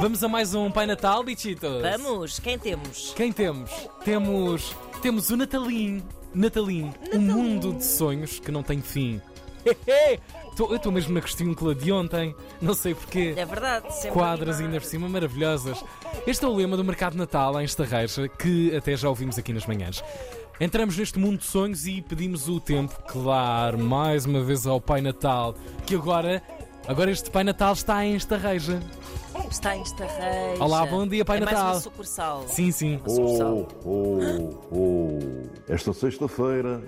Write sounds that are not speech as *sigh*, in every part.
Vamos a mais um Pai Natal, bichitos? Vamos, quem temos? Quem temos? Temos. Temos o Natalim. Natalim, um mundo de sonhos que não tem fim. *laughs* Tô- eu estou mesmo na questúncula de ontem, não sei porquê. É verdade, sempre Quadras animado. ainda por cima maravilhosas. Este é o lema do Mercado de Natal em Estarreja, que até já ouvimos aqui nas manhãs. Entramos neste mundo de sonhos e pedimos o tempo, claro, mais uma vez ao Pai Natal, que agora, agora este Pai Natal está em Estarreja. Está em Estarreja. Olá, bom dia, Pai é Mais Natal. uma sucursal. Sim, sim. Uma sucursal. Oh, oh, oh. Esta sexta-feira,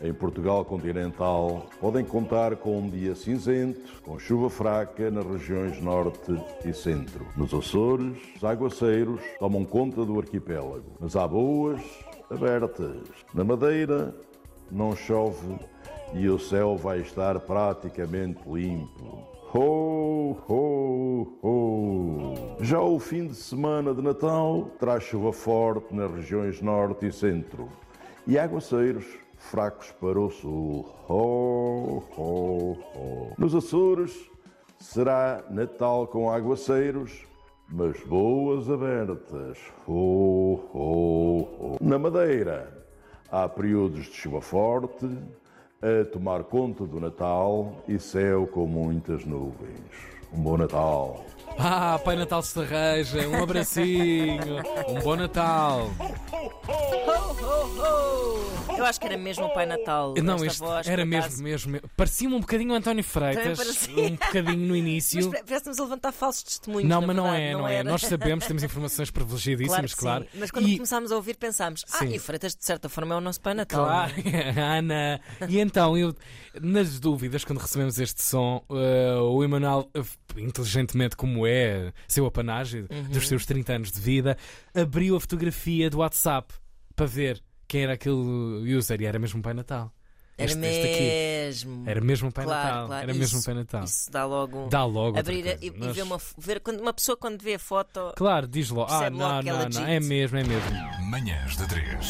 em Portugal continental, podem contar com um dia cinzento, com chuva fraca nas regiões norte e centro. Nos Açores, os aguaceiros tomam conta do arquipélago, mas há boas abertas. Na Madeira, não chove e o céu vai estar praticamente limpo. Ho. Já o fim de semana de Natal traz chuva forte nas regiões norte e centro e aguaceiros fracos para o sul. Nos Açores será Natal com aguaceiros, mas boas abertas. Na Madeira há períodos de chuva forte a tomar conta do Natal e céu com muitas nuvens. Um bom Natal. Ah, Pai Natal Estarreja, um abracinho, um bom Natal. Eu acho que era mesmo o Pai Natal. Não, esta este voz, era mesmo, acaso. mesmo. Parecia-me um bocadinho o António Freitas, parecia. um bocadinho no Mas início. parece que estamos a levantar falsos testemunhos. Não, mas não verdade, é, não, é. era. Nós sabemos, *laughs* temos informações privilegiadíssimas, Claro, claro. Mas quando E- começámos a ouvir, pensámos: Ah, Sim. e Freitas, de certa forma, é o nosso Pai Natal. Claro, *laughs* Ana. E então, eu, nas dúvidas, quando recebemos este som, eh, o Emanuel, inteligentemente como é, seu apanágio Uhum. dos seus 30 anos de vida, abriu a fotografia do WhatsApp para ver quem era aquele user e era mesmo o Pai Natal. Era Este- este aqui. mesmo. Era mesmo o Pai Claro, Natal. claro. Era mesmo o Isso- Pai Natal. Isso dá logo. Dá logo. abrir a- e, e Nós- ver, uma, ver quando uma pessoa quando vê a foto Claro, diz logo. Ah, Percebe logo não, é não, não. É mesmo, é mesmo. Manhãs de 3.